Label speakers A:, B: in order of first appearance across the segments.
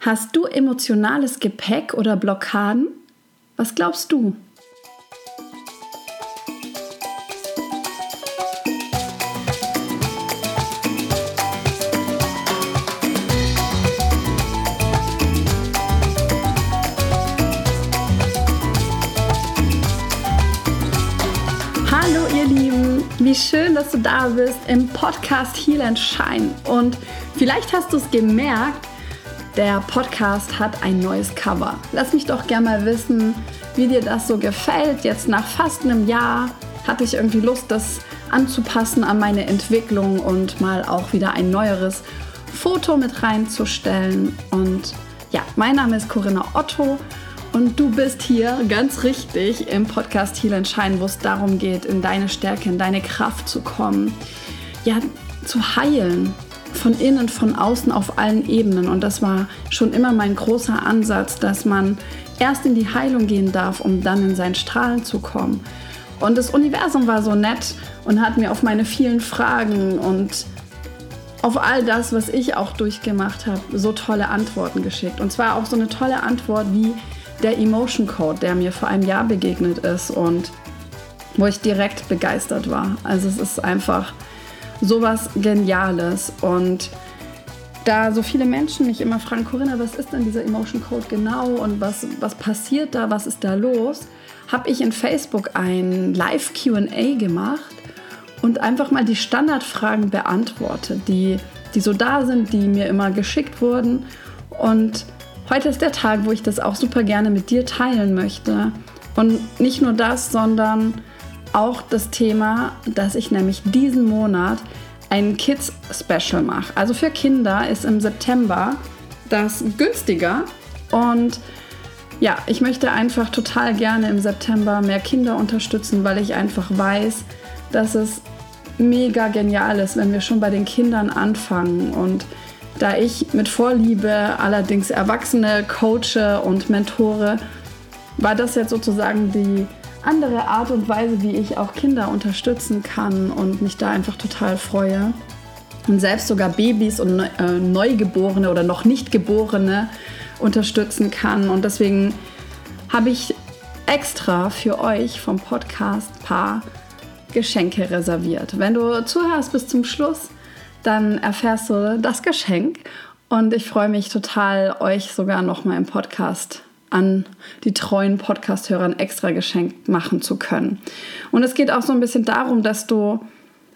A: Hast du emotionales Gepäck oder Blockaden? Was glaubst du? Wie schön, dass du da bist im Podcast Heal and Shine. Und vielleicht hast du es gemerkt, der Podcast hat ein neues Cover. Lass mich doch gerne mal wissen, wie dir das so gefällt. Jetzt nach fast einem Jahr hatte ich irgendwie Lust, das anzupassen an meine Entwicklung und mal auch wieder ein neueres Foto mit reinzustellen. Und ja, mein Name ist Corinna Otto und du bist hier ganz richtig im Podcast Heal Shine, wo es darum geht, in deine Stärke, in deine Kraft zu kommen. Ja, zu heilen. Von innen, von außen, auf allen Ebenen. Und das war schon immer mein großer Ansatz, dass man erst in die Heilung gehen darf, um dann in sein Strahlen zu kommen. Und das Universum war so nett und hat mir auf meine vielen Fragen und auf all das, was ich auch durchgemacht habe, so tolle Antworten geschickt. Und zwar auch so eine tolle Antwort wie, der Emotion Code, der mir vor einem Jahr begegnet ist und wo ich direkt begeistert war. Also es ist einfach sowas Geniales und da so viele Menschen mich immer fragen, Corinna, was ist denn dieser Emotion Code genau und was, was passiert da, was ist da los, habe ich in Facebook ein Live QA gemacht und einfach mal die Standardfragen beantwortet, die, die so da sind, die mir immer geschickt wurden. Und Heute ist der Tag, wo ich das auch super gerne mit dir teilen möchte. Und nicht nur das, sondern auch das Thema, dass ich nämlich diesen Monat ein Kids Special mache. Also für Kinder ist im September das günstiger und ja, ich möchte einfach total gerne im September mehr Kinder unterstützen, weil ich einfach weiß, dass es mega genial ist, wenn wir schon bei den Kindern anfangen und da ich mit Vorliebe allerdings Erwachsene coache und mentore, war das jetzt sozusagen die andere Art und Weise, wie ich auch Kinder unterstützen kann und mich da einfach total freue. Und selbst sogar Babys und äh, Neugeborene oder noch nicht Geborene unterstützen kann. Und deswegen habe ich extra für euch vom Podcast paar Geschenke reserviert. Wenn du zuhörst bis zum Schluss, dann erfährst du das Geschenk. Und ich freue mich total, euch sogar noch mal im Podcast an die treuen Podcast-Hörern extra geschenkt machen zu können. Und es geht auch so ein bisschen darum, dass du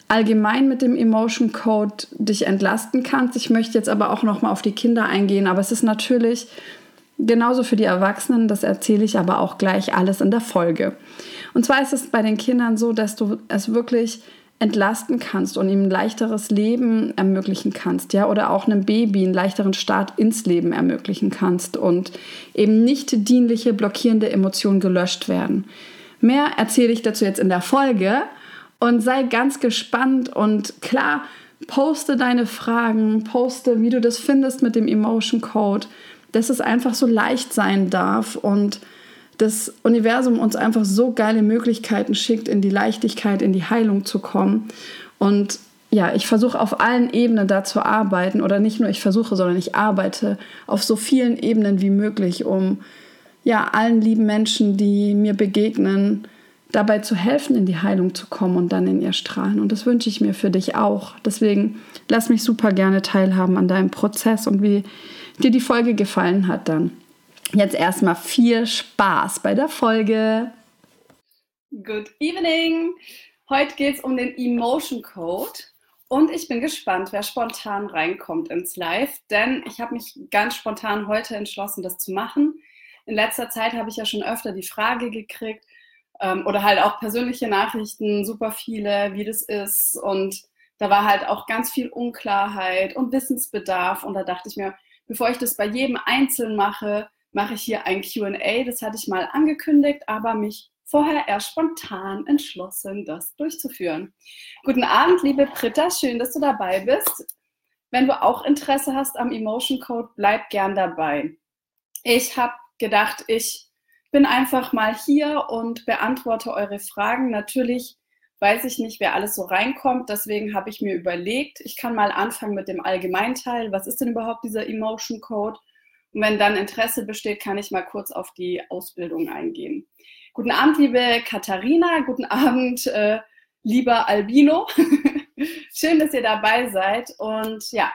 A: allgemein mit dem Emotion Code dich entlasten kannst. Ich möchte jetzt aber auch noch mal auf die Kinder eingehen, aber es ist natürlich genauso für die Erwachsenen, das erzähle ich aber auch gleich alles in der Folge. Und zwar ist es bei den Kindern so, dass du es wirklich entlasten kannst und ihm ein leichteres Leben ermöglichen kannst, ja, oder auch einem Baby einen leichteren Start ins Leben ermöglichen kannst und eben nicht dienliche, blockierende Emotionen gelöscht werden. Mehr erzähle ich dazu jetzt in der Folge und sei ganz gespannt und klar, poste deine Fragen, poste, wie du das findest mit dem Emotion Code, dass es einfach so leicht sein darf und das Universum uns einfach so geile Möglichkeiten schickt, in die Leichtigkeit, in die Heilung zu kommen. Und ja, ich versuche auf allen Ebenen da zu arbeiten oder nicht nur ich versuche, sondern ich arbeite auf so vielen Ebenen wie möglich, um ja allen lieben Menschen, die mir begegnen, dabei zu helfen, in die Heilung zu kommen und dann in ihr Strahlen. Und das wünsche ich mir für dich auch. Deswegen lass mich super gerne teilhaben an deinem Prozess und wie dir die Folge gefallen hat dann. Jetzt erstmal viel Spaß bei der Folge.
B: Good evening. Heute geht es um den Emotion Code. Und ich bin gespannt, wer spontan reinkommt ins Live, denn ich habe mich ganz spontan heute entschlossen, das zu machen. In letzter Zeit habe ich ja schon öfter die Frage gekriegt ähm, oder halt auch persönliche Nachrichten, super viele, wie das ist. Und da war halt auch ganz viel Unklarheit und Wissensbedarf. Und da dachte ich mir, bevor ich das bei jedem Einzelnen mache, mache ich hier ein QA. Das hatte ich mal angekündigt, aber mich vorher erst spontan entschlossen, das durchzuführen. Guten Abend, liebe Britta, schön, dass du dabei bist. Wenn du auch Interesse hast am Emotion Code, bleib gern dabei. Ich habe gedacht, ich bin einfach mal hier und beantworte eure Fragen. Natürlich weiß ich nicht, wer alles so reinkommt, deswegen habe ich mir überlegt, ich kann mal anfangen mit dem Allgemeinteil. Was ist denn überhaupt dieser Emotion Code? Und wenn dann Interesse besteht, kann ich mal kurz auf die Ausbildung eingehen. Guten Abend, liebe Katharina. Guten Abend, äh, lieber Albino. Schön, dass ihr dabei seid. Und ja,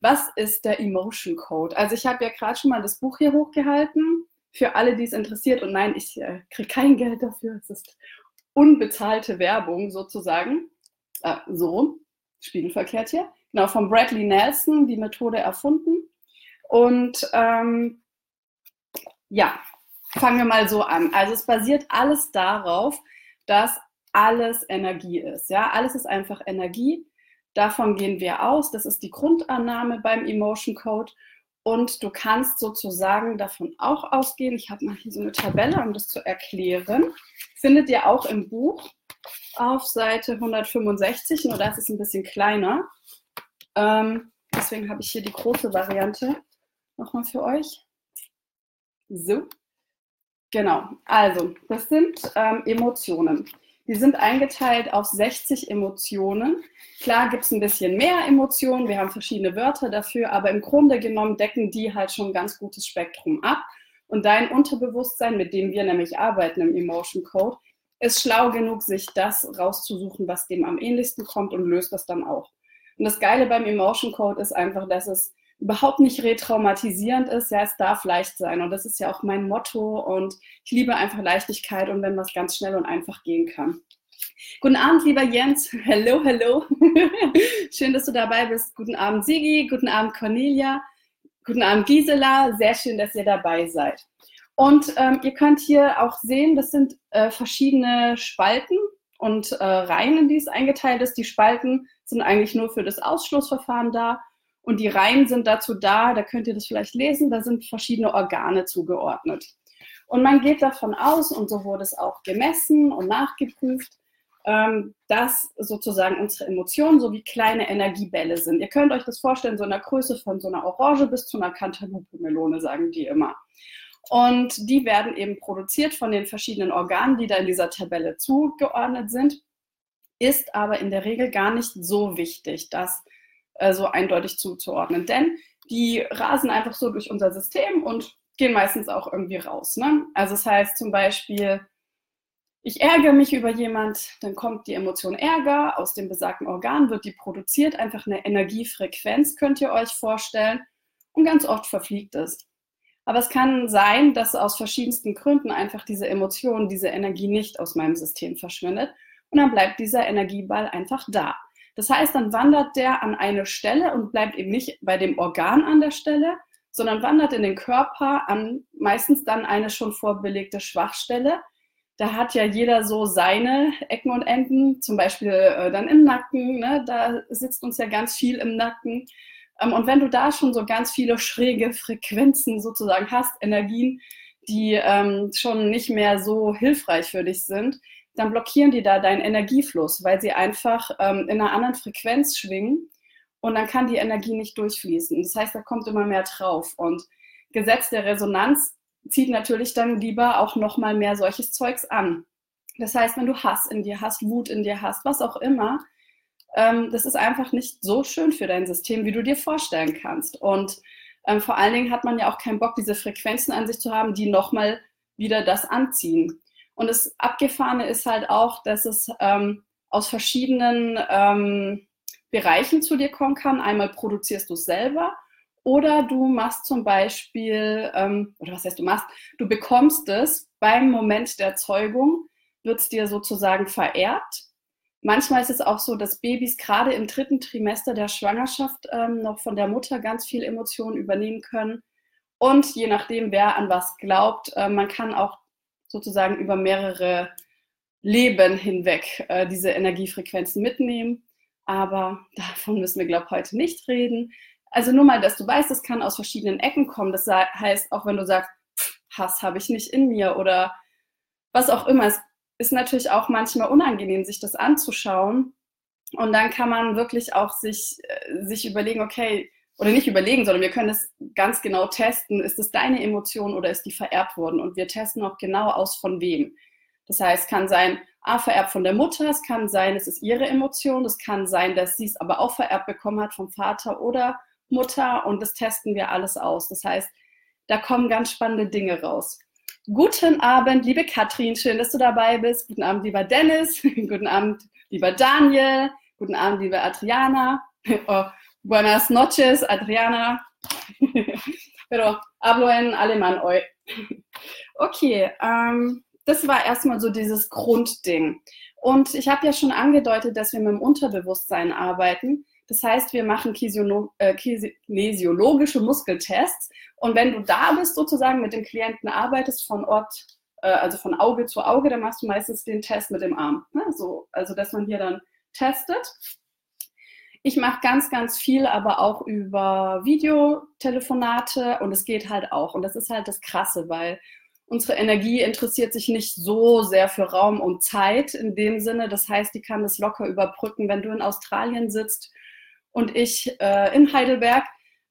B: was ist der Emotion Code? Also ich habe ja gerade schon mal das Buch hier hochgehalten für alle, die es interessiert. Und nein, ich äh, kriege kein Geld dafür. Es ist unbezahlte Werbung sozusagen. Äh, so, spiegelverkehrt hier. Genau, von Bradley Nelson, die Methode erfunden. Und ähm, ja, fangen wir mal so an. Also es basiert alles darauf, dass alles Energie ist. Ja, alles ist einfach Energie. Davon gehen wir aus. Das ist die Grundannahme beim Emotion Code. Und du kannst sozusagen davon auch ausgehen. Ich habe mal hier so eine Tabelle, um das zu erklären. Findet ihr auch im Buch auf Seite 165, nur das ist ein bisschen kleiner. Ähm, deswegen habe ich hier die große Variante nochmal für euch. So. Genau, also das sind ähm, Emotionen. Die sind eingeteilt auf 60 Emotionen. Klar gibt es ein bisschen mehr Emotionen, wir haben verschiedene Wörter dafür, aber im Grunde genommen decken die halt schon ein ganz gutes Spektrum ab. Und dein Unterbewusstsein, mit dem wir nämlich arbeiten im Emotion Code, ist schlau genug, sich das rauszusuchen, was dem am ähnlichsten kommt und löst das dann auch. Und das Geile beim Emotion Code ist einfach, dass es überhaupt nicht retraumatisierend ist. Ja, es darf leicht sein. Und das ist ja auch mein Motto. Und ich liebe einfach Leichtigkeit und wenn was ganz schnell und einfach gehen kann. Guten Abend, lieber Jens. Hello, hello. schön, dass du dabei bist. Guten Abend, Sigi. Guten Abend, Cornelia. Guten Abend, Gisela. Sehr schön, dass ihr dabei seid. Und ähm, ihr könnt hier auch sehen, das sind äh, verschiedene Spalten und äh, Reihen, in die es eingeteilt ist. Die Spalten sind eigentlich nur für das Ausschlussverfahren da und die Reihen sind dazu da, da könnt ihr das vielleicht lesen, da sind verschiedene Organe zugeordnet. Und man geht davon aus, und so wurde es auch gemessen und nachgeprüft, ähm, dass sozusagen unsere Emotionen so wie kleine Energiebälle sind. Ihr könnt euch das vorstellen, so in der Größe von so einer Orange bis zu einer Cantaloupe-Melone, sagen die immer. Und die werden eben produziert von den verschiedenen Organen, die da in dieser Tabelle zugeordnet sind, ist aber in der Regel gar nicht so wichtig, dass äh, so eindeutig zuzuordnen. Denn die rasen einfach so durch unser System und gehen meistens auch irgendwie raus. Ne? Also das heißt zum Beispiel, ich ärgere mich über jemand, dann kommt die Emotion Ärger, aus dem besagten Organ wird die produziert, einfach eine Energiefrequenz könnt ihr euch vorstellen und ganz oft verfliegt es. Aber es kann sein, dass aus verschiedensten Gründen einfach diese Emotion, diese Energie nicht aus meinem System verschwindet und dann bleibt dieser Energieball einfach da. Das heißt, dann wandert der an eine Stelle und bleibt eben nicht bei dem Organ an der Stelle, sondern wandert in den Körper an meistens dann eine schon vorbelegte Schwachstelle. Da hat ja jeder so seine Ecken und Enden, zum Beispiel äh, dann im Nacken, ne? da sitzt uns ja ganz viel im Nacken. Ähm, und wenn du da schon so ganz viele schräge Frequenzen sozusagen hast, Energien, die ähm, schon nicht mehr so hilfreich für dich sind, dann blockieren die da deinen Energiefluss, weil sie einfach ähm, in einer anderen Frequenz schwingen und dann kann die Energie nicht durchfließen. Das heißt, da kommt immer mehr drauf. Und Gesetz der Resonanz zieht natürlich dann lieber auch nochmal mehr solches Zeugs an. Das heißt, wenn du Hass in dir hast, Wut in dir hast, was auch immer, ähm, das ist einfach nicht so schön für dein System, wie du dir vorstellen kannst. Und ähm, vor allen Dingen hat man ja auch keinen Bock, diese Frequenzen an sich zu haben, die nochmal wieder das anziehen. Und das Abgefahrene ist halt auch, dass es ähm, aus verschiedenen ähm, Bereichen zu dir kommen kann. Einmal produzierst du es selber oder du machst zum Beispiel, ähm, oder was heißt du machst, du bekommst es beim Moment der Zeugung, wird es dir sozusagen vererbt. Manchmal ist es auch so, dass Babys gerade im dritten Trimester der Schwangerschaft ähm, noch von der Mutter ganz viel Emotionen übernehmen können. Und je nachdem, wer an was glaubt, äh, man kann auch sozusagen über mehrere Leben hinweg äh, diese Energiefrequenzen mitnehmen. Aber davon müssen wir, glaube ich, heute nicht reden. Also nur mal, dass du weißt, es kann aus verschiedenen Ecken kommen. Das heißt, auch wenn du sagst, Hass habe ich nicht in mir oder was auch immer. Es ist natürlich auch manchmal unangenehm, sich das anzuschauen. Und dann kann man wirklich auch sich, äh, sich überlegen, okay, oder nicht überlegen, sondern wir können es ganz genau testen, ist es deine Emotion oder ist die vererbt worden? Und wir testen auch genau aus, von wem. Das heißt, kann sein, ah, vererbt von der Mutter, es kann sein, es ist ihre Emotion, es kann sein, dass sie es aber auch vererbt bekommen hat vom Vater oder Mutter und das testen wir alles aus. Das heißt, Da kommen ganz spannende Dinge raus. Guten Abend, liebe Katrin, schön, dass du dabei bist. Guten Abend, lieber Dennis. Guten Abend, lieber Daniel. Guten Abend, liebe Adriana. Buenas noches, Adriana. Pero hablo en alemán hoy. Okay, ähm, das war erstmal so dieses Grundding. Und ich habe ja schon angedeutet, dass wir mit dem Unterbewusstsein arbeiten. Das heißt, wir machen äh, kinesiologische Muskeltests. Und wenn du da bist, sozusagen mit dem Klienten arbeitest von Ort, äh, also von Auge zu Auge, dann machst du meistens den Test mit dem Arm. Ne? So, also, dass man hier dann testet. Ich mache ganz, ganz viel, aber auch über Videotelefonate und es geht halt auch. Und das ist halt das Krasse, weil unsere Energie interessiert sich nicht so sehr für Raum und Zeit in dem Sinne. Das heißt, die kann das locker überbrücken. Wenn du in Australien sitzt und ich äh, in Heidelberg,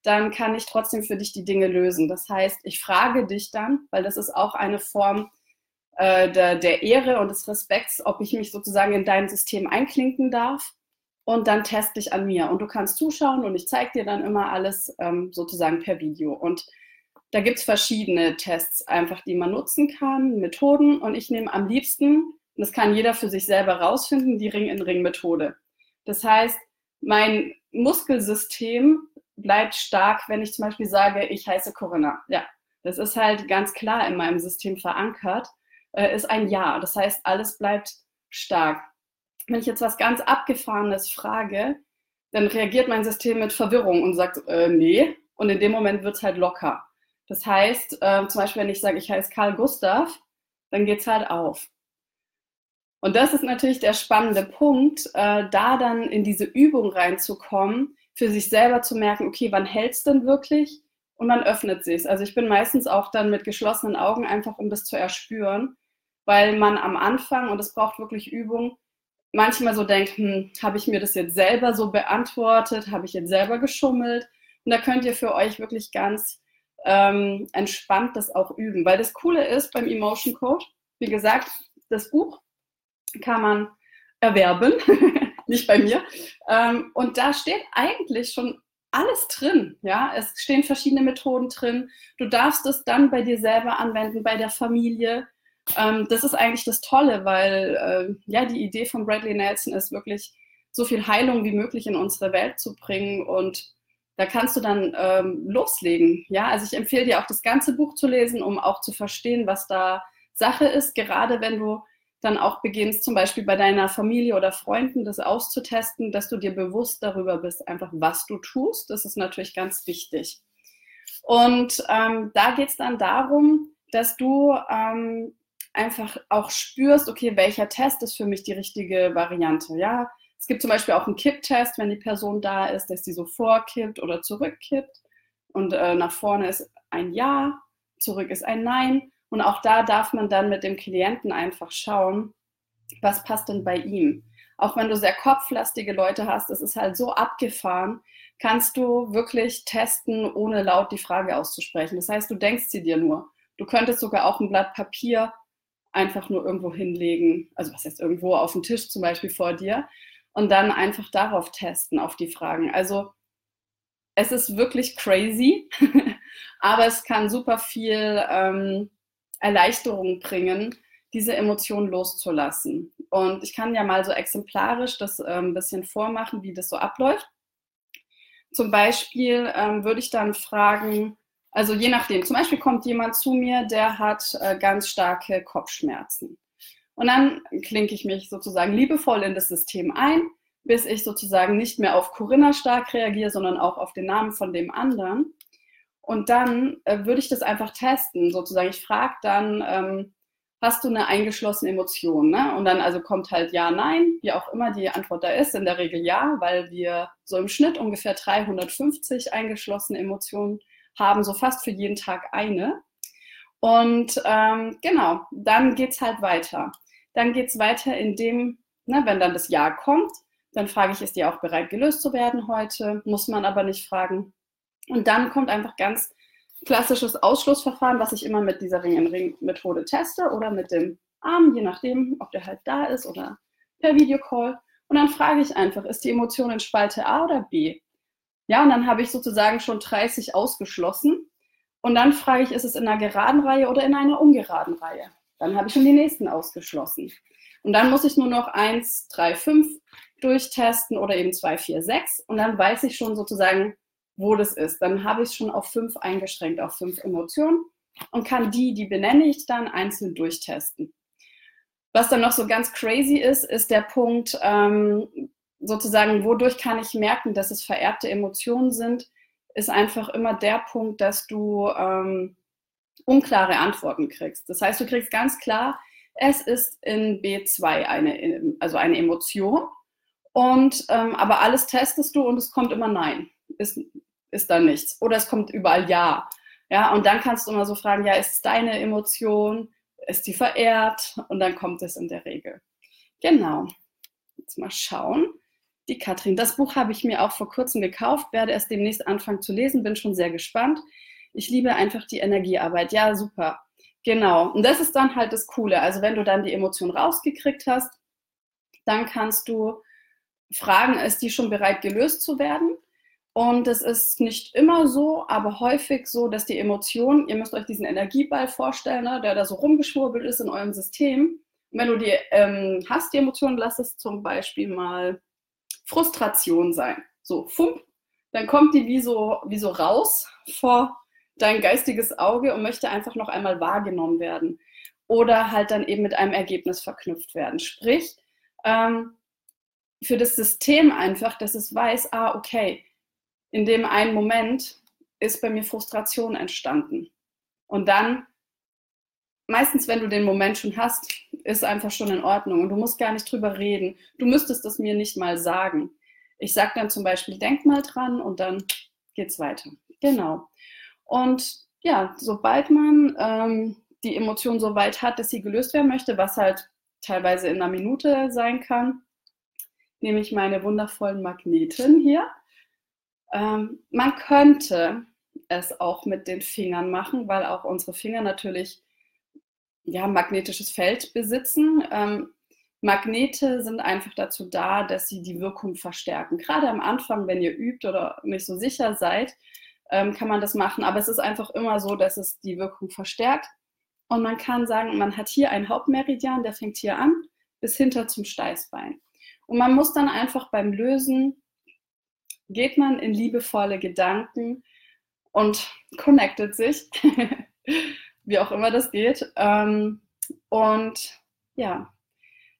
B: dann kann ich trotzdem für dich die Dinge lösen. Das heißt, ich frage dich dann, weil das ist auch eine Form äh, der, der Ehre und des Respekts, ob ich mich sozusagen in dein System einklinken darf. Und dann teste ich an mir. Und du kannst zuschauen und ich zeige dir dann immer alles ähm, sozusagen per Video. Und da gibt es verschiedene Tests, einfach die man nutzen kann, Methoden. Und ich nehme am liebsten, und das kann jeder für sich selber rausfinden, die Ring-in-Ring-Methode. Das heißt, mein Muskelsystem bleibt stark, wenn ich zum Beispiel sage, ich heiße Corinna. Ja, das ist halt ganz klar in meinem System verankert, äh, ist ein Ja. Das heißt, alles bleibt stark. Wenn ich jetzt was ganz Abgefahrenes frage, dann reagiert mein System mit Verwirrung und sagt, äh, nee. Und in dem Moment wird es halt locker. Das heißt, äh, zum Beispiel, wenn ich sage, ich heiße Karl Gustav, dann geht es halt auf. Und das ist natürlich der spannende Punkt, äh, da dann in diese Übung reinzukommen, für sich selber zu merken, okay, wann hält es denn wirklich? Und man öffnet sich. Also ich bin meistens auch dann mit geschlossenen Augen, einfach um das zu erspüren, weil man am Anfang, und es braucht wirklich Übung, manchmal so denkt, hm, habe ich mir das jetzt selber so beantwortet, habe ich jetzt selber geschummelt? Und da könnt ihr für euch wirklich ganz ähm, entspannt das auch üben. Weil das Coole ist beim Emotion Code, wie gesagt, das Buch kann man erwerben, nicht bei mir. Ähm, und da steht eigentlich schon alles drin. Ja, es stehen verschiedene Methoden drin. Du darfst es dann bei dir selber anwenden, bei der Familie. Ähm, das ist eigentlich das Tolle, weil äh, ja die Idee von Bradley Nelson ist wirklich so viel Heilung wie möglich in unsere Welt zu bringen und da kannst du dann ähm, loslegen. Ja, also ich empfehle dir auch das ganze Buch zu lesen, um auch zu verstehen, was da Sache ist. Gerade wenn du dann auch beginnst, zum Beispiel bei deiner Familie oder Freunden das auszutesten, dass du dir bewusst darüber bist, einfach was du tust. Das ist natürlich ganz wichtig. Und ähm, da geht es dann darum, dass du ähm, einfach auch spürst, okay, welcher Test ist für mich die richtige Variante. Ja, es gibt zum Beispiel auch einen Kipptest, wenn die Person da ist, dass die so vorkippt oder zurückkippt. Und äh, nach vorne ist ein Ja, zurück ist ein Nein. Und auch da darf man dann mit dem Klienten einfach schauen, was passt denn bei ihm. Auch wenn du sehr kopflastige Leute hast, es ist halt so abgefahren, kannst du wirklich testen, ohne laut die Frage auszusprechen. Das heißt, du denkst sie dir nur. Du könntest sogar auch ein Blatt Papier einfach nur irgendwo hinlegen, also was heißt irgendwo auf dem Tisch zum Beispiel vor dir und dann einfach darauf testen, auf die Fragen. Also es ist wirklich crazy, aber es kann super viel ähm, Erleichterung bringen, diese Emotionen loszulassen. Und ich kann ja mal so exemplarisch das äh, ein bisschen vormachen, wie das so abläuft. Zum Beispiel ähm, würde ich dann fragen, also je nachdem, zum Beispiel kommt jemand zu mir, der hat äh, ganz starke Kopfschmerzen. Und dann klinke ich mich sozusagen liebevoll in das System ein, bis ich sozusagen nicht mehr auf Corinna stark reagiere, sondern auch auf den Namen von dem anderen. Und dann äh, würde ich das einfach testen, sozusagen. Ich frage dann, ähm, hast du eine eingeschlossene Emotion? Ne? Und dann also kommt halt ja, nein, wie auch immer die Antwort da ist. In der Regel ja, weil wir so im Schnitt ungefähr 350 eingeschlossene Emotionen haben, so fast für jeden Tag eine. Und ähm, genau, dann geht es halt weiter. Dann geht es weiter, indem, ne, wenn dann das Ja kommt, dann frage ich, ist die auch bereit, gelöst zu werden heute? Muss man aber nicht fragen. Und dann kommt einfach ganz klassisches Ausschlussverfahren, was ich immer mit dieser Ring-in-Ring-Methode teste oder mit dem Arm, je nachdem, ob der halt da ist oder per Videocall. Und dann frage ich einfach, ist die Emotion in Spalte A oder B? Ja, und dann habe ich sozusagen schon 30 ausgeschlossen. Und dann frage ich, ist es in einer geraden Reihe oder in einer ungeraden Reihe? Dann habe ich schon die nächsten ausgeschlossen. Und dann muss ich nur noch 1, 3, 5 durchtesten oder eben 2, 4, 6. Und dann weiß ich schon sozusagen, wo das ist. Dann habe ich es schon auf 5 eingeschränkt, auf 5 Emotionen und kann die, die benenne ich dann, einzeln durchtesten. Was dann noch so ganz crazy ist, ist der Punkt, ähm, sozusagen, wodurch kann ich merken, dass es vererbte Emotionen sind, ist einfach immer der Punkt, dass du ähm, unklare Antworten kriegst. Das heißt, du kriegst ganz klar, es ist in B2 eine, also eine Emotion. Und ähm, aber alles testest du und es kommt immer Nein. Ist, ist da nichts. Oder es kommt überall Ja. Ja, und dann kannst du immer so fragen, ja, ist es deine Emotion? Ist die verehrt? Und dann kommt es in der Regel. Genau. Jetzt mal schauen. Die Katrin. Das Buch habe ich mir auch vor kurzem gekauft, werde es demnächst anfangen zu lesen, bin schon sehr gespannt. Ich liebe einfach die Energiearbeit. Ja, super. Genau. Und das ist dann halt das Coole. Also wenn du dann die Emotion rausgekriegt hast, dann kannst du fragen, ist die schon bereit gelöst zu werden? Und es ist nicht immer so, aber häufig so, dass die Emotion, ihr müsst euch diesen Energieball vorstellen, ne, der da so rumgeschwurbelt ist in eurem System. Und wenn du die ähm, hast, die Emotion, lass es zum Beispiel mal Frustration sein. So, fump, dann kommt die wie so, wie so raus vor dein geistiges Auge und möchte einfach noch einmal wahrgenommen werden oder halt dann eben mit einem Ergebnis verknüpft werden. Sprich, ähm, für das System einfach, dass es weiß, ah, okay, in dem einen Moment ist bei mir Frustration entstanden. Und dann, meistens, wenn du den Moment schon hast, ist einfach schon in Ordnung und du musst gar nicht drüber reden. Du müsstest es mir nicht mal sagen. Ich sage dann zum Beispiel, denk mal dran und dann geht's weiter. Genau. Und ja, sobald man ähm, die Emotion so weit hat, dass sie gelöst werden möchte, was halt teilweise in einer Minute sein kann, nehme ich meine wundervollen Magneten hier. Ähm, man könnte es auch mit den Fingern machen, weil auch unsere Finger natürlich ja, magnetisches Feld besitzen. Ähm, Magnete sind einfach dazu da, dass sie die Wirkung verstärken. Gerade am Anfang, wenn ihr übt oder nicht so sicher seid, ähm, kann man das machen. Aber es ist einfach immer so, dass es die Wirkung verstärkt. Und man kann sagen, man hat hier einen Hauptmeridian, der fängt hier an, bis hinter zum Steißbein. Und man muss dann einfach beim Lösen, geht man in liebevolle Gedanken und connectet sich, wie auch immer das geht. Ähm, und ja,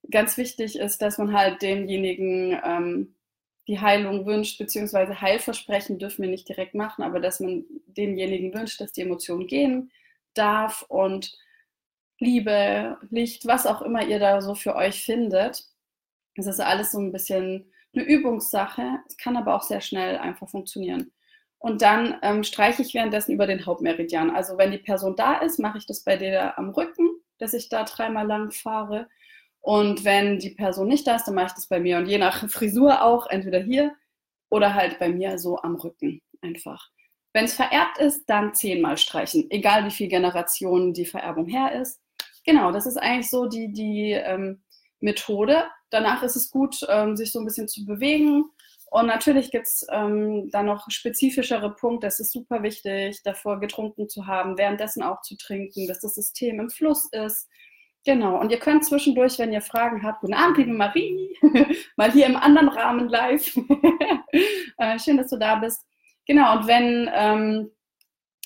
B: ganz wichtig ist, dass man halt demjenigen ähm, die Heilung wünscht, beziehungsweise Heilversprechen dürfen wir nicht direkt machen, aber dass man demjenigen wünscht, dass die Emotion gehen darf und Liebe, Licht, was auch immer ihr da so für euch findet. Es ist alles so ein bisschen eine Übungssache. Es kann aber auch sehr schnell einfach funktionieren. Und dann ähm, streiche ich währenddessen über den Hauptmeridian. Also wenn die Person da ist, mache ich das bei der am Rücken, dass ich da dreimal lang fahre. Und wenn die Person nicht da ist, dann mache ich das bei mir. Und je nach Frisur auch, entweder hier oder halt bei mir so am Rücken einfach. Wenn es vererbt ist, dann zehnmal streichen, egal wie viele Generationen die Vererbung her ist. Genau, das ist eigentlich so die, die ähm, Methode. Danach ist es gut, ähm, sich so ein bisschen zu bewegen. Und natürlich gibt es ähm, dann noch spezifischere Punkte. Es ist super wichtig, davor getrunken zu haben, währenddessen auch zu trinken, dass das System im Fluss ist Genau, und ihr könnt zwischendurch, wenn ihr Fragen habt, guten Abend, liebe Marie, mal hier im anderen Rahmen live. äh, schön, dass du da bist. Genau, und wenn, ähm,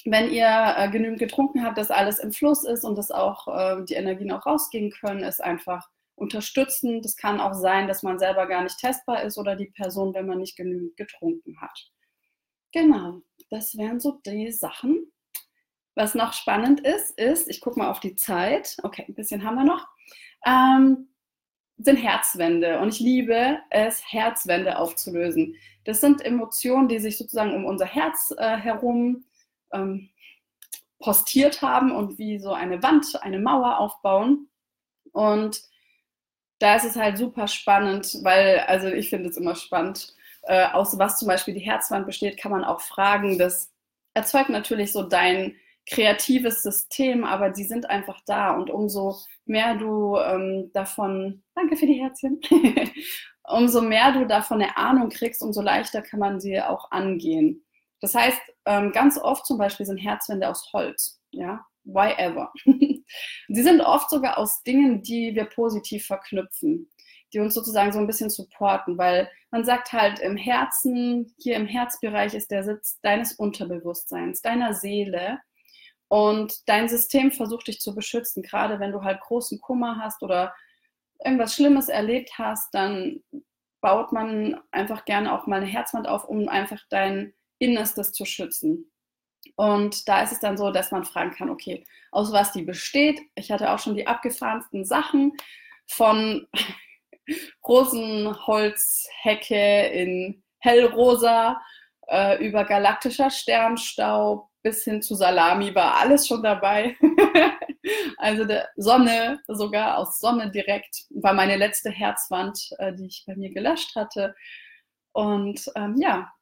B: wenn ihr äh, genügend getrunken habt, dass alles im Fluss ist und dass auch äh, die Energien auch rausgehen können, ist einfach unterstützen. Das kann auch sein, dass man selber gar nicht testbar ist oder die Person, wenn man nicht genügend getrunken hat. Genau, das wären so die Sachen, was noch spannend ist, ist, ich gucke mal auf die Zeit, okay, ein bisschen haben wir noch, ähm, sind Herzwände. Und ich liebe es, Herzwände aufzulösen. Das sind Emotionen, die sich sozusagen um unser Herz äh, herum ähm, postiert haben und wie so eine Wand, eine Mauer aufbauen. Und da ist es halt super spannend, weil, also ich finde es immer spannend, äh, aus was zum Beispiel die Herzwand besteht, kann man auch fragen. Das erzeugt natürlich so dein kreatives System, aber die sind einfach da und umso mehr du ähm, davon, danke für die Herzchen, umso mehr du davon eine Ahnung kriegst, umso leichter kann man sie auch angehen. Das heißt, ähm, ganz oft zum Beispiel sind Herzwände aus Holz. Ja, why ever. Sie sind oft sogar aus Dingen, die wir positiv verknüpfen, die uns sozusagen so ein bisschen supporten, weil man sagt halt im Herzen, hier im Herzbereich ist der Sitz deines Unterbewusstseins, deiner Seele. Und dein System versucht dich zu beschützen, gerade wenn du halt großen Kummer hast oder irgendwas Schlimmes erlebt hast, dann baut man einfach gerne auch mal eine Herzwand auf, um einfach dein Innerstes zu schützen. Und da ist es dann so, dass man fragen kann, okay, aus was die besteht. Ich hatte auch schon die abgefahrensten Sachen von Rosenholzhecke in hellrosa äh, über galaktischer Sternstaub bis hin zu Salami war alles schon dabei. also der Sonne, sogar aus Sonne direkt, war meine letzte Herzwand, äh, die ich bei mir gelöscht hatte. Und ähm, ja,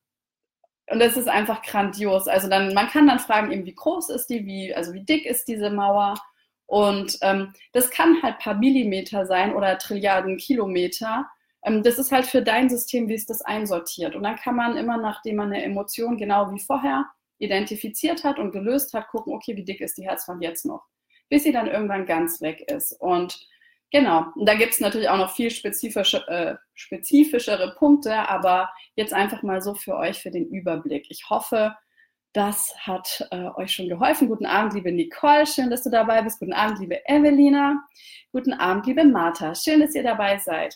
B: und das ist einfach grandios. Also dann, man kann dann fragen, eben, wie groß ist die, wie, also wie dick ist diese Mauer. Und ähm, das kann halt paar Millimeter sein oder Trilliarden Kilometer. Ähm, das ist halt für dein System, wie es das einsortiert. Und dann kann man immer, nachdem man eine Emotion genau wie vorher identifiziert hat und gelöst hat, gucken, okay, wie dick ist die Herzwand jetzt noch, bis sie dann irgendwann ganz weg ist. Und Genau, und da gibt es natürlich auch noch viel spezifische, äh, spezifischere Punkte, aber jetzt einfach mal so für euch für den Überblick. Ich hoffe, das hat äh, euch schon geholfen. Guten Abend, liebe Nicole, schön, dass du dabei bist. Guten Abend, liebe Evelina. Guten Abend, liebe Martha, schön, dass ihr dabei seid.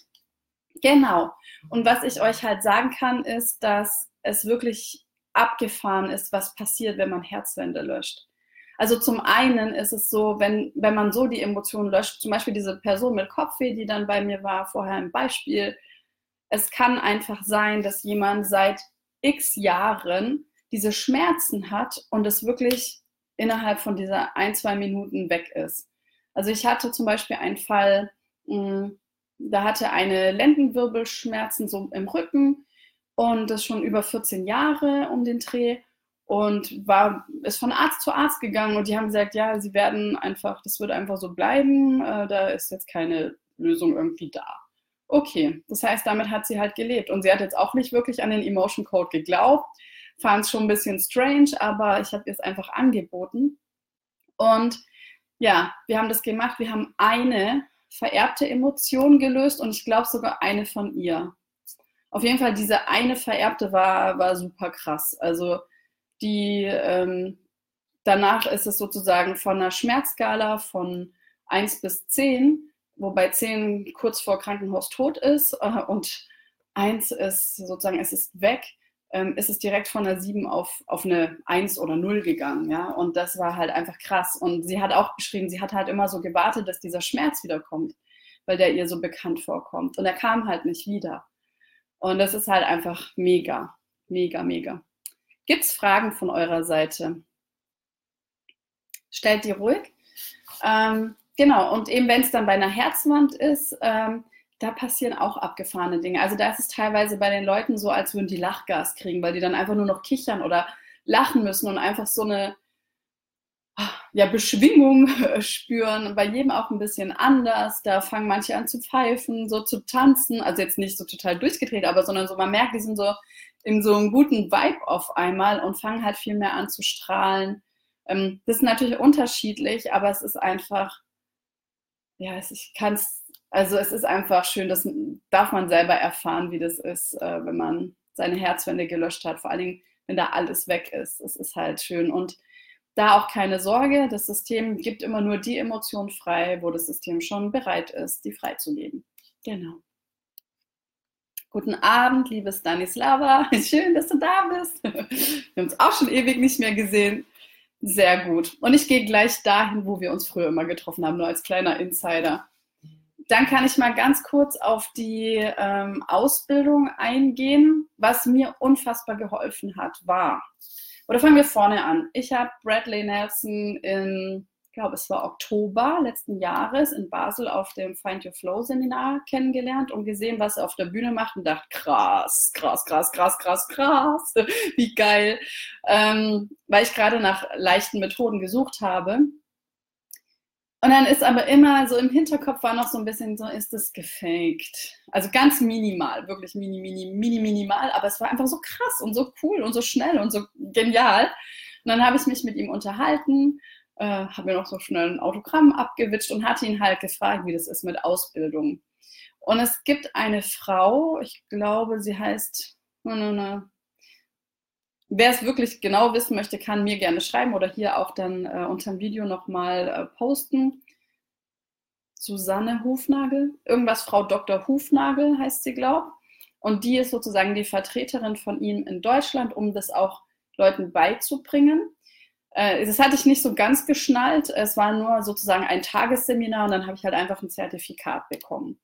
B: Genau, und was ich euch halt sagen kann, ist, dass es wirklich abgefahren ist, was passiert, wenn man Herzwände löscht. Also zum einen ist es so, wenn, wenn man so die Emotionen löscht, zum Beispiel diese Person mit Kopfweh, die dann bei mir war, vorher ein Beispiel, es kann einfach sein, dass jemand seit x Jahren diese Schmerzen hat und es wirklich innerhalb von dieser ein, zwei Minuten weg ist. Also ich hatte zum Beispiel einen Fall, hm, da hatte eine Lendenwirbelschmerzen so im Rücken und das schon über 14 Jahre um den Dreh und war, ist von Arzt zu Arzt gegangen und die haben gesagt, ja, sie werden einfach, das wird einfach so bleiben, äh, da ist jetzt keine Lösung irgendwie da. Okay, das heißt, damit hat sie halt gelebt und sie hat jetzt auch nicht wirklich an den Emotion Code geglaubt, fand es schon ein bisschen strange, aber ich habe ihr es einfach angeboten und ja, wir haben das gemacht, wir haben eine vererbte Emotion gelöst und ich glaube sogar eine von ihr. Auf jeden Fall, diese eine vererbte war, war super krass. Also die ähm, danach ist es sozusagen von einer Schmerzskala von 1 bis 10, wobei 10 kurz vor Krankenhaus tot ist äh, und 1 ist sozusagen, es ist weg, ähm, ist es direkt von einer 7 auf, auf eine 1 oder 0 gegangen. Ja? Und das war halt einfach krass. Und sie hat auch beschrieben, sie hat halt immer so gewartet, dass dieser Schmerz wiederkommt, weil der ihr so bekannt vorkommt. Und er kam halt nicht wieder. Und das ist halt einfach mega, mega, mega. Gibt es Fragen von eurer Seite? Stellt die ruhig. Ähm, genau, und eben wenn es dann bei einer Herzwand ist, ähm, da passieren auch abgefahrene Dinge. Also da ist es teilweise bei den Leuten so, als würden die Lachgas kriegen, weil die dann einfach nur noch kichern oder lachen müssen und einfach so eine ja, Beschwingung spüren. Bei jedem auch ein bisschen anders. Da fangen manche an zu pfeifen, so zu tanzen. Also jetzt nicht so total durchgedreht, aber sondern so, man merkt, die sind so in so einem guten Vibe auf einmal und fangen halt viel mehr an zu strahlen. Ähm, das ist natürlich unterschiedlich, aber es ist einfach, ja, ich kann es, also es ist einfach schön, das darf man selber erfahren, wie das ist, äh, wenn man seine Herzwände gelöscht hat, vor allen Dingen, wenn da alles weg ist. Es ist halt schön und da auch keine Sorge, das System gibt immer nur die Emotion frei, wo das System schon bereit ist, die freizugeben. Genau. Guten Abend, liebe Stanislava. Schön, dass du da bist. Wir haben uns auch schon ewig nicht mehr gesehen. Sehr gut. Und ich gehe gleich dahin, wo wir uns früher immer getroffen haben, nur als kleiner Insider. Dann kann ich mal ganz kurz auf die ähm, Ausbildung eingehen. Was mir unfassbar geholfen hat, war, oder fangen wir vorne an. Ich habe Bradley Nelson in glaube, es war Oktober letzten Jahres in Basel auf dem Find Your Flow Seminar kennengelernt und gesehen, was er auf der Bühne macht und dachte, krass, krass, krass, krass, krass, krass, wie geil. Ähm, weil ich gerade nach leichten Methoden gesucht habe. Und dann ist aber immer so im Hinterkopf war noch so ein bisschen so, ist das gefaked? Also ganz minimal, wirklich mini, mini, mini, minimal, aber es war einfach so krass und so cool und so schnell und so genial. Und dann habe ich mich mit ihm unterhalten, äh, habe mir noch so schnell ein Autogramm abgewitscht und hatte ihn halt gefragt, wie das ist mit Ausbildung. Und es gibt eine Frau, ich glaube, sie heißt, ne, ne, ne, Wer es wirklich genau wissen möchte, kann mir gerne schreiben oder hier auch dann äh, unter dem Video nochmal äh, posten. Susanne Hufnagel, irgendwas Frau Dr. Hufnagel heißt sie, glaube Und die ist sozusagen die Vertreterin von ihm in Deutschland, um das auch Leuten beizubringen. Äh, das hatte ich nicht so ganz geschnallt. Es war nur sozusagen ein Tagesseminar und dann habe ich halt einfach ein Zertifikat bekommen.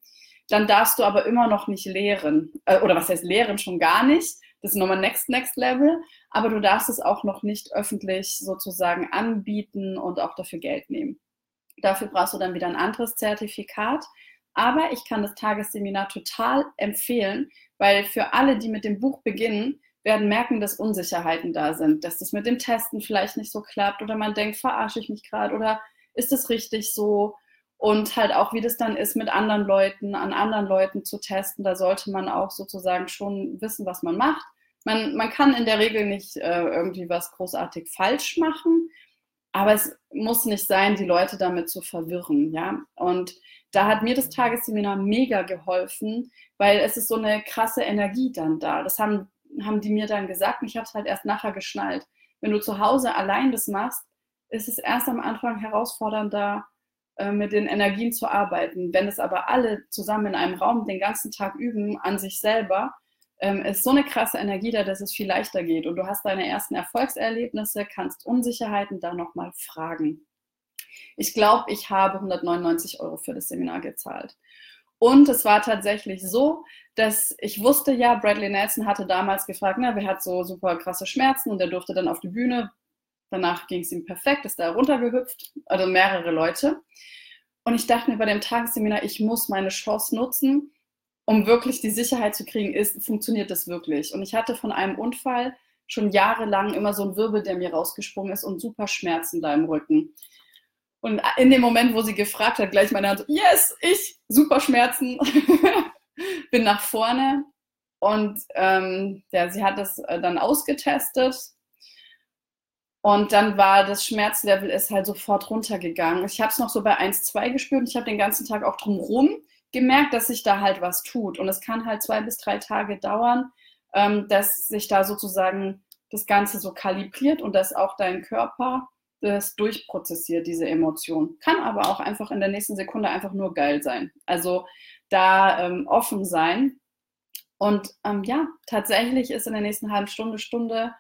B: Dann darfst du aber immer noch nicht lehren. Äh, oder was heißt lehren? Schon gar nicht das ist nochmal Next, Next Level, aber du darfst es auch noch nicht öffentlich sozusagen anbieten und auch dafür Geld nehmen. Dafür brauchst du dann wieder ein anderes Zertifikat. Aber ich kann das Tagesseminar total empfehlen, weil für alle, die mit dem Buch beginnen, werden merken, dass Unsicherheiten da sind, dass das mit dem Testen vielleicht nicht so klappt oder man denkt, verarsche ich mich gerade oder ist es richtig so? Und halt auch, wie das dann ist, mit anderen Leuten, an anderen Leuten zu testen. Da sollte man auch sozusagen schon wissen, was man macht man, man kann in der Regel nicht äh, irgendwie was großartig falsch machen, aber es muss nicht sein, die Leute damit zu verwirren, ja. Und da hat mir das Tagesseminar mega geholfen, weil es ist so eine krasse Energie dann da. Das haben, haben die mir dann gesagt und ich habe es halt erst nachher geschnallt. Wenn du zu Hause allein das machst, ist es erst am Anfang herausfordernder, äh, mit den Energien zu arbeiten. Wenn es aber alle zusammen in einem Raum den ganzen Tag üben an sich selber, ähm, ist so eine krasse Energie da, dass es viel leichter geht. Und du hast deine ersten Erfolgserlebnisse, kannst Unsicherheiten da nochmal fragen. Ich glaube, ich habe 199 Euro für das Seminar gezahlt. Und es war tatsächlich so, dass ich wusste ja, Bradley Nelson hatte damals gefragt, na, wer hat so super krasse Schmerzen und der durfte dann auf die Bühne. Danach ging es ihm perfekt, ist da runtergehüpft, also mehrere Leute. Und ich dachte mir bei dem Tagesseminar, ich muss meine Chance nutzen um wirklich die Sicherheit zu kriegen, ist, funktioniert das wirklich. Und ich hatte von einem Unfall schon jahrelang immer so einen Wirbel, der mir rausgesprungen ist und super Schmerzen da im Rücken. Und in dem Moment, wo sie gefragt hat, gleich meine Hand yes, ich, super Schmerzen, bin nach vorne und ähm, ja, sie hat das äh, dann ausgetestet und dann war das Schmerzlevel ist halt sofort runtergegangen. Ich habe es noch so bei 1,2 gespürt und ich habe den ganzen Tag auch drumherum gemerkt, dass sich da halt was tut. Und es kann halt zwei bis drei Tage dauern, ähm, dass sich da sozusagen das Ganze so kalibriert und dass auch dein Körper das durchprozessiert, diese Emotion. Kann aber auch einfach in der nächsten Sekunde einfach nur geil sein. Also da ähm, offen sein. Und ähm, ja, tatsächlich ist in der nächsten halben Stunde, Stunde,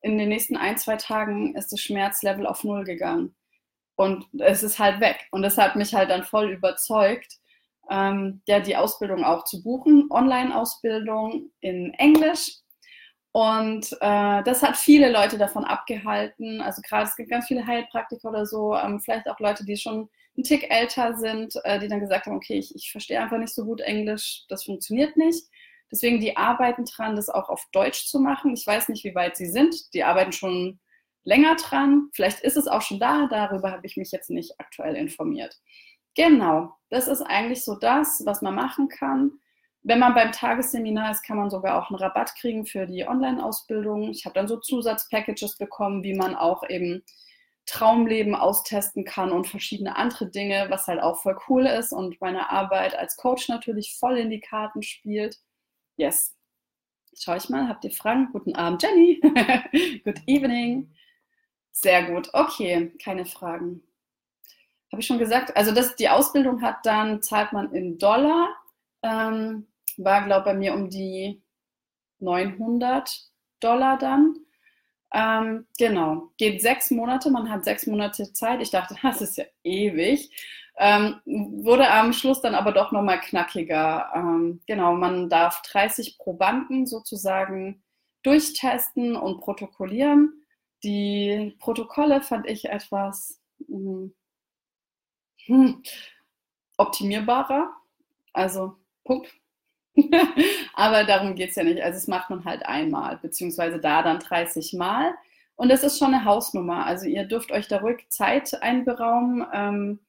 B: in den nächsten ein, zwei Tagen ist das Schmerzlevel auf Null gegangen. Und es ist halt weg. Und das hat mich halt dann voll überzeugt, ähm, ja, die Ausbildung auch zu buchen, Online-Ausbildung in Englisch. Und äh, das hat viele Leute davon abgehalten. Also gerade es gibt ganz viele Heilpraktiker oder so, ähm, vielleicht auch Leute, die schon einen Tick älter sind, äh, die dann gesagt haben, okay, ich, ich verstehe einfach nicht so gut Englisch, das funktioniert nicht. Deswegen, die arbeiten dran, das auch auf Deutsch zu machen. Ich weiß nicht, wie weit sie sind. Die arbeiten schon länger dran. Vielleicht ist es auch schon da. Darüber habe ich mich jetzt nicht aktuell informiert. Genau, das ist eigentlich so das, was man machen kann. Wenn man beim Tagesseminar ist, kann man sogar auch einen Rabatt kriegen für die Online-Ausbildung. Ich habe dann so Zusatzpackages bekommen, wie man auch eben Traumleben austesten kann und verschiedene andere Dinge, was halt auch voll cool ist und meine Arbeit als Coach natürlich voll in die Karten spielt. Yes. Schau ich mal, habt ihr Fragen? Guten Abend, Jenny. Good evening. Sehr gut. Okay, keine Fragen habe ich schon gesagt, also das, die Ausbildung hat dann, zahlt man in Dollar, ähm, war glaube bei mir um die 900 Dollar dann. Ähm, genau, geht sechs Monate, man hat sechs Monate Zeit. Ich dachte, das ist ja ewig. Ähm, wurde am Schluss dann aber doch nochmal knackiger. Ähm, genau, man darf 30 Probanden sozusagen durchtesten und protokollieren. Die Protokolle fand ich etwas mh, hm, hm, optimierbarer. Also Punkt. Aber darum geht es ja nicht. Also es macht man halt einmal, beziehungsweise da dann 30 Mal. Und das ist schon eine Hausnummer. Also ihr dürft euch da ruhig Zeit einberaumen. Ähm,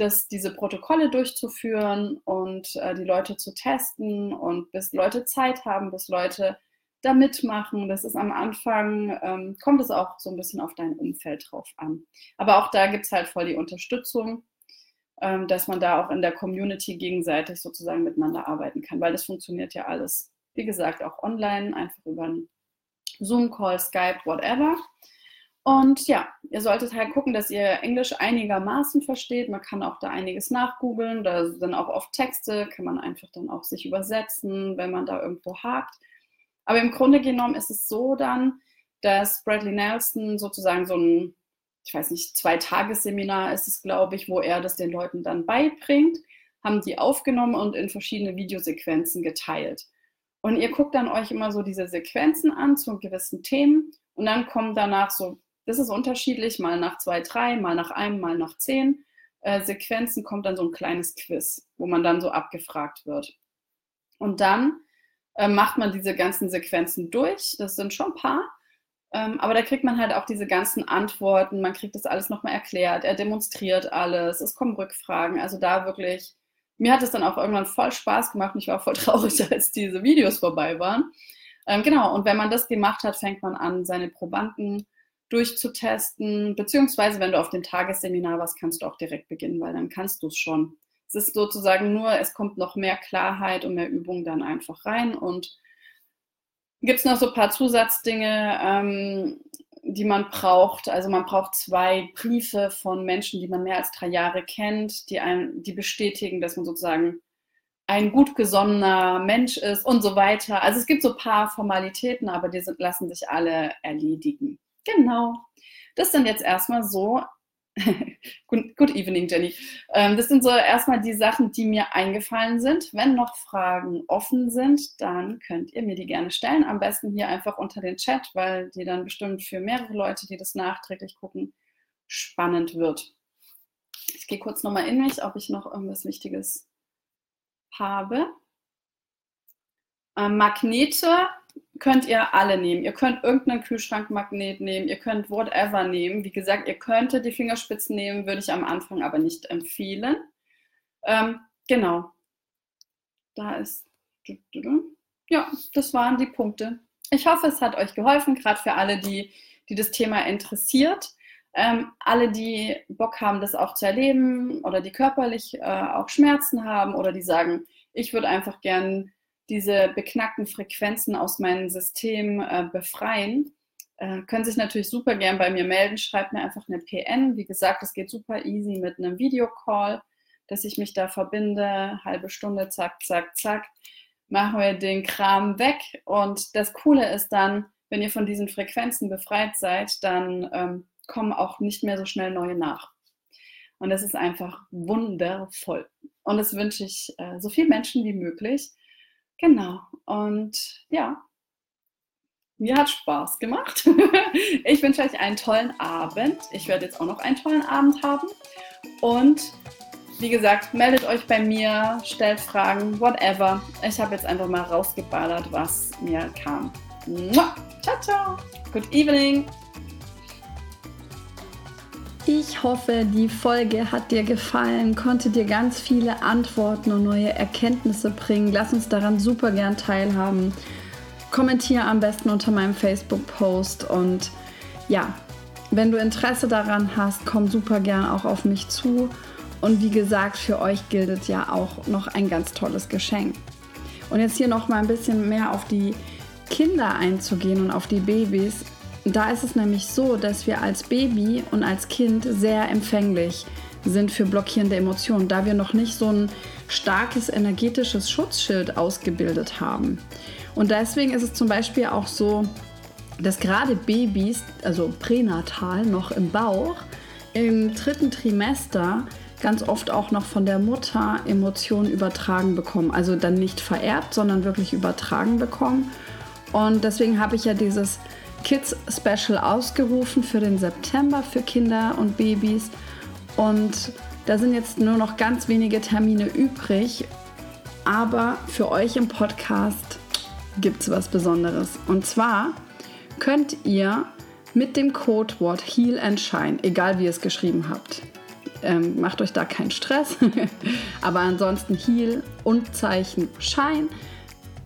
B: das, diese Protokolle durchzuführen und äh, die Leute zu testen und bis Leute Zeit haben, bis Leute da mitmachen. Das ist am Anfang, ähm, kommt es auch so ein bisschen auf dein Umfeld drauf an. Aber auch da gibt es halt voll die Unterstützung, dass man da auch in der Community gegenseitig sozusagen miteinander arbeiten kann, weil das funktioniert ja alles, wie gesagt, auch online, einfach über einen Zoom-Call, Skype, whatever. Und ja, ihr solltet halt gucken, dass ihr Englisch einigermaßen versteht. Man kann auch da einiges nachgoogeln. Da sind auch oft Texte, kann man einfach dann auch sich übersetzen, wenn man da irgendwo hakt. Aber im Grunde genommen ist es so dann, dass Bradley Nelson sozusagen so ein, ich weiß nicht, Zwei-Tages-Seminar ist es, glaube ich, wo er das den Leuten dann beibringt, haben die aufgenommen und in verschiedene Videosequenzen geteilt. Und ihr guckt dann euch immer so diese Sequenzen an zu gewissen Themen und dann kommen danach so das ist unterschiedlich, mal nach zwei, drei, mal nach einem, mal nach zehn äh, Sequenzen kommt dann so ein kleines Quiz, wo man dann so abgefragt wird. Und dann äh, macht man diese ganzen Sequenzen durch. Das sind schon ein paar. Ähm, aber da kriegt man halt auch diese ganzen Antworten. Man kriegt das alles nochmal erklärt. Er demonstriert alles. Es kommen Rückfragen. Also da wirklich, mir hat es dann auch irgendwann voll Spaß gemacht. Und ich war voll traurig, als diese Videos vorbei waren. Ähm, genau. Und wenn man das gemacht hat, fängt man an, seine Probanden durchzutesten, beziehungsweise wenn du auf dem Tagesseminar warst, kannst du auch direkt beginnen, weil dann kannst du es schon. Es ist sozusagen nur, es kommt noch mehr Klarheit und mehr Übung dann einfach rein und gibt es noch so ein paar Zusatzdinge, ähm, die man braucht. Also man braucht zwei Briefe von Menschen, die man mehr als drei Jahre kennt, die, einem, die bestätigen, dass man sozusagen ein gut gesonnener Mensch ist und so weiter. Also es gibt so ein paar Formalitäten, aber die sind, lassen sich alle erledigen. Genau. Das sind jetzt erstmal so. good, good, evening, Jenny. Ähm, das sind so erstmal die Sachen, die mir eingefallen sind. Wenn noch Fragen offen sind, dann könnt ihr mir die gerne stellen. Am besten hier einfach unter den Chat, weil die dann bestimmt für mehrere Leute, die das nachträglich gucken, spannend wird. Ich gehe kurz nochmal in mich, ob ich noch irgendwas Wichtiges habe. Ähm, Magnete könnt ihr alle nehmen. Ihr könnt irgendeinen Kühlschrankmagnet nehmen, ihr könnt whatever nehmen. Wie gesagt, ihr könntet die Fingerspitzen nehmen, würde ich am Anfang aber nicht empfehlen. Ähm, genau. Da ist. Ja, das waren die Punkte. Ich hoffe, es hat euch geholfen, gerade für alle, die, die das Thema interessiert. Ähm, alle, die Bock haben, das auch zu erleben oder die körperlich äh, auch Schmerzen haben oder die sagen, ich würde einfach gern diese beknackten Frequenzen aus meinem System äh, befreien, äh, können sich natürlich super gern bei mir melden. Schreibt mir einfach eine PN. Wie gesagt, es geht super easy mit einem Videocall, dass ich mich da verbinde. Halbe Stunde, zack, zack, zack. Machen wir den Kram weg. Und das Coole ist dann, wenn ihr von diesen Frequenzen befreit seid, dann ähm, kommen auch nicht mehr so schnell neue nach. Und das ist einfach wundervoll. Und das wünsche ich äh, so vielen Menschen wie möglich. Genau. Und ja, mir hat Spaß gemacht. ich wünsche euch einen tollen Abend. Ich werde jetzt auch noch einen tollen Abend haben. Und wie gesagt, meldet euch bei mir, stellt Fragen, whatever. Ich habe jetzt einfach mal rausgeballert, was mir kam. Ciao, ciao. Good evening.
A: Ich hoffe, die Folge hat dir gefallen, konnte dir ganz viele Antworten und neue Erkenntnisse bringen. Lass uns daran super gern teilhaben. Kommentiere am besten unter meinem Facebook-Post und ja, wenn du Interesse daran hast, komm super gern auch auf mich zu. Und wie gesagt, für euch gilt ja auch noch ein ganz tolles Geschenk. Und jetzt hier noch mal ein bisschen mehr auf die Kinder einzugehen und auf die Babys. Da ist es nämlich so, dass wir als Baby und als Kind sehr empfänglich sind für blockierende Emotionen, da wir noch nicht so ein starkes energetisches Schutzschild ausgebildet haben. Und deswegen ist es zum Beispiel auch so, dass gerade Babys, also pränatal noch im Bauch, im dritten Trimester ganz oft auch noch von der Mutter Emotionen übertragen bekommen. Also dann nicht vererbt, sondern wirklich übertragen bekommen. Und deswegen habe ich ja dieses Kids Special ausgerufen für den September für Kinder und Babys. Und da sind jetzt nur noch ganz wenige Termine übrig. Aber für euch im Podcast gibt es was Besonderes. Und zwar könnt ihr mit dem Codewort Heal and Shine, egal wie ihr es geschrieben habt, ähm, macht euch da keinen Stress. Aber ansonsten Heal und Zeichen Schein.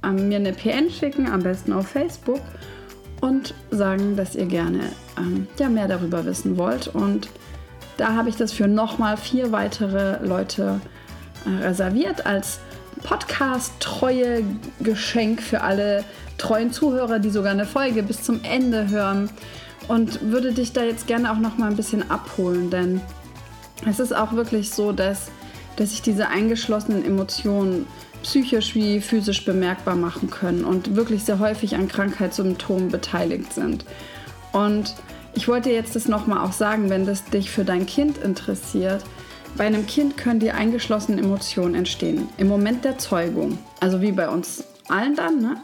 A: Ähm, mir eine PN schicken, am besten auf Facebook. Und sagen, dass ihr gerne ähm, ja, mehr darüber wissen wollt. Und da habe ich das für nochmal vier weitere Leute äh, reserviert als Podcast-treue Geschenk für alle treuen Zuhörer, die sogar eine Folge bis zum Ende hören. Und würde dich da jetzt gerne auch noch mal ein bisschen abholen, denn es ist auch wirklich so, dass, dass sich diese eingeschlossenen Emotionen psychisch wie physisch bemerkbar machen können und wirklich sehr häufig an Krankheitssymptomen beteiligt sind. Und ich wollte jetzt das nochmal auch sagen, wenn das dich für dein Kind interessiert. Bei einem Kind können die eingeschlossenen Emotionen entstehen. Im Moment der Zeugung, also wie bei uns allen dann, ne?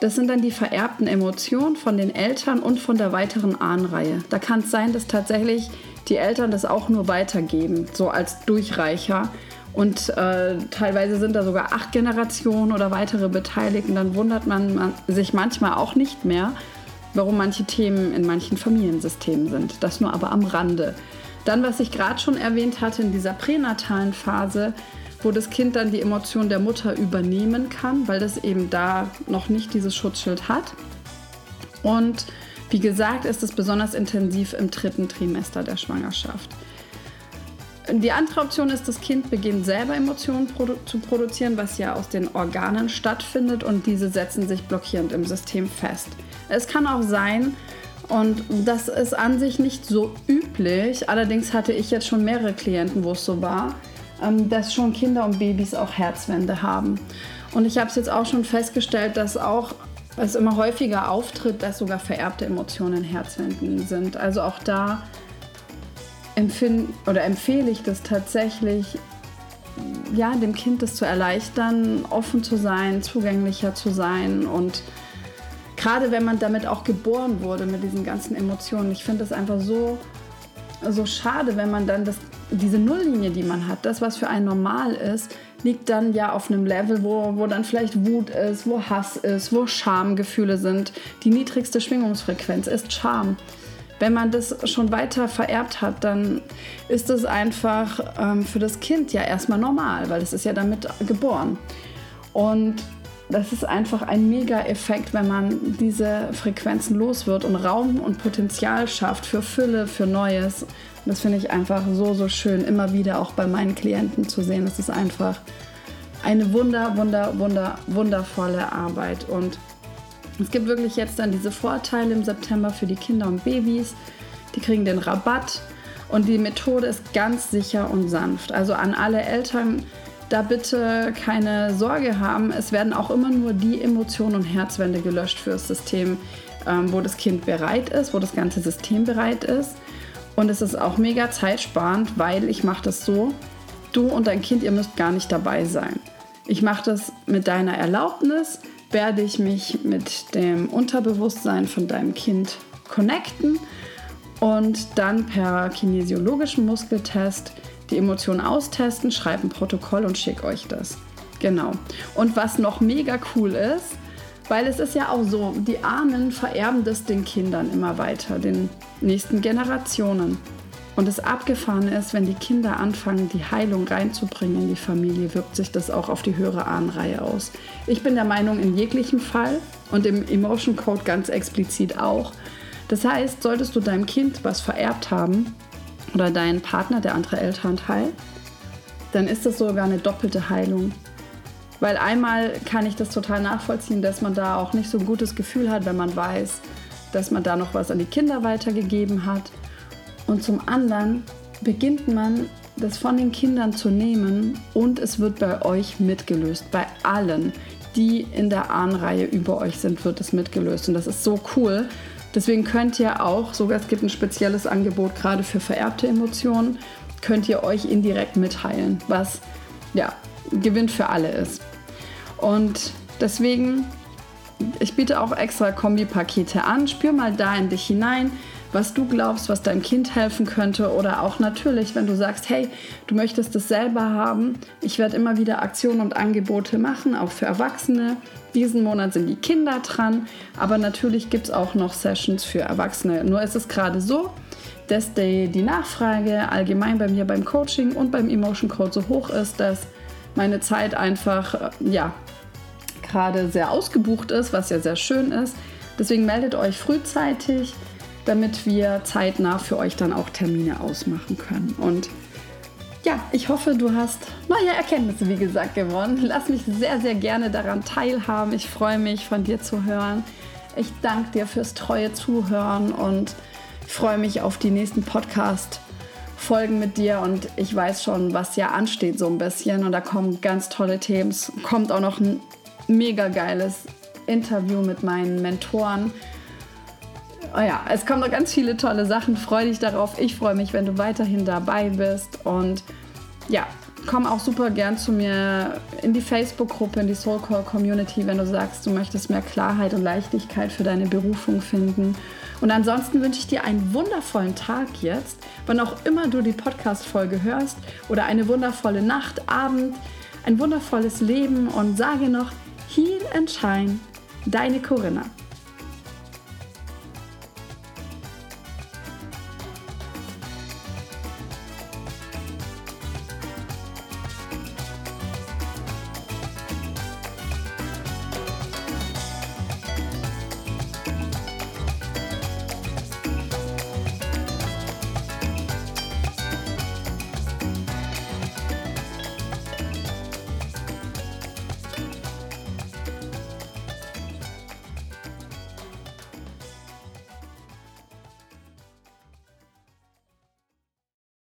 A: Das sind dann die vererbten Emotionen von den Eltern und von der weiteren Ahnenreihe. Da kann es sein, dass tatsächlich die Eltern das auch nur weitergeben, so als Durchreicher. Und äh, teilweise sind da sogar acht Generationen oder weitere Beteiligten. Dann wundert man, man sich manchmal auch nicht mehr, warum manche Themen in manchen Familiensystemen sind. Das nur aber am Rande. Dann, was ich gerade schon erwähnt hatte, in dieser pränatalen Phase, wo das Kind dann die Emotion der Mutter übernehmen kann, weil das eben da noch nicht dieses Schutzschild hat. Und wie gesagt, ist es besonders intensiv im dritten Trimester der Schwangerschaft. Die andere Option ist, das Kind beginnt selber Emotionen produ zu produzieren, was ja aus den Organen stattfindet und diese setzen sich blockierend im System fest. Es kann auch sein, und das ist an sich nicht so üblich, allerdings hatte ich jetzt schon mehrere Klienten, wo es so war, ähm, dass schon Kinder und Babys auch Herzwände haben. Und ich habe es jetzt auch schon festgestellt, dass auch es immer häufiger auftritt, dass sogar vererbte Emotionen Herzwänden sind. Also auch da empfind, oder empfehle ich das tatsächlich, ja, dem Kind das zu erleichtern, offen zu sein, zugänglicher zu sein und gerade wenn man damit auch geboren wurde mit diesen ganzen Emotionen. Ich finde es einfach so, so schade, wenn man dann das, diese Nulllinie, die man hat, das, was für ein normal ist, liegt dann ja auf einem Level, wo, wo dann vielleicht Wut ist, wo Hass ist, wo Schamgefühle sind. Die niedrigste Schwingungsfrequenz ist Scham. Wenn man das schon weiter vererbt hat, dann ist es einfach ähm, für das Kind ja erstmal normal, weil es ist ja damit geboren. Und das ist einfach ein Mega-Effekt, wenn man diese Frequenzen los wird und Raum und Potenzial schafft für Fülle, für Neues. Und das finde ich einfach so, so schön, immer wieder auch bei meinen Klienten zu sehen. Das ist einfach eine wunder, wunder, wunder, wundervolle Arbeit. Und es gibt wirklich jetzt dann diese Vorteile im September für die Kinder und Babys. Die kriegen den Rabatt und die Methode ist ganz sicher und sanft. Also an alle Eltern, da bitte keine Sorge haben. Es werden auch immer nur die Emotionen und Herzwände gelöscht für das System, ähm, wo das Kind bereit ist, wo das ganze System bereit ist. Und es ist auch mega zeitsparend, weil ich mache das so, du und dein Kind, ihr müsst gar nicht dabei sein. Ich mache das mit deiner Erlaubnis, werde ich mich mit dem Unterbewusstsein von deinem Kind connecten und dann per kinesiologischen Muskeltest die Emotionen austesten, schreibe ein Protokoll und schicke euch das. Genau. Und was noch mega cool ist, weil es ist ja auch so, die Ahnen vererben das den Kindern immer weiter, den nächsten Generationen. Und das Abgefahrene ist, wenn die Kinder anfangen, die Heilung reinzubringen in die Familie, wirkt sich das auch auf die höhere Ahnenreihe aus. Ich bin der Meinung, in jeglichem Fall und im Emotion Code ganz explizit auch. Das heißt, solltest du deinem Kind was vererbt haben, oder dein Partner, der andere Elternteil, dann ist das sogar eine doppelte Heilung. Weil einmal kann ich das total nachvollziehen, dass man da auch nicht so ein gutes Gefühl hat, wenn man weiß, dass man da noch was an die Kinder weitergegeben hat. Und zum anderen beginnt man das von den Kindern zu nehmen und es wird bei euch mitgelöst. Bei allen, die in der Ahnenreihe über euch sind, wird es mitgelöst. Und das ist so cool, Deswegen könnt ihr auch, sogar es gibt ein spezielles Angebot gerade für vererbte Emotionen, könnt ihr euch indirekt mitteilen, was ja Gewinn für alle ist. Und deswegen, ich biete auch extra Kombipakete an. Spür mal da in dich hinein was du glaubst, was deinem Kind helfen könnte oder auch natürlich, wenn du sagst, hey, du möchtest es selber haben. Ich werde immer wieder Aktionen und Angebote machen, auch für Erwachsene. Diesen Monat sind die Kinder dran, aber natürlich gibt es auch noch Sessions für Erwachsene. Nur ist es gerade so, dass die, die Nachfrage allgemein bei mir beim Coaching und beim Emotion Code so hoch ist, dass meine Zeit einfach äh, ja gerade sehr ausgebucht ist, was ja sehr schön ist. Deswegen meldet euch frühzeitig, damit wir zeitnah für euch dann auch Termine ausmachen können. Und ja, ich hoffe, du hast neue Erkenntnisse, wie gesagt, gewonnen. Lass mich sehr, sehr gerne daran teilhaben. Ich freue mich, von dir zu hören. Ich danke dir fürs treue Zuhören und freue mich auf die nächsten Podcast-Folgen mit dir und ich weiß schon, was ja ansteht so ein bisschen und da kommen ganz tolle Themen. Kommt auch noch ein mega geiles Interview mit meinen Mentoren. Oh ja, es kommen noch ganz viele tolle Sachen. Freue dich darauf. Ich freue mich, wenn du weiterhin dabei bist. Und ja, komm auch super gern zu mir in die Facebook-Gruppe, in die Soulcore Community, wenn du sagst, du möchtest mehr Klarheit und Leichtigkeit für deine Berufung finden. Und ansonsten wünsche ich dir einen wundervollen Tag jetzt, wann auch immer du die Podcast-Folge hörst, oder eine wundervolle Nacht, Abend, ein wundervolles Leben und sage noch, Heal and Shine, deine Corinna.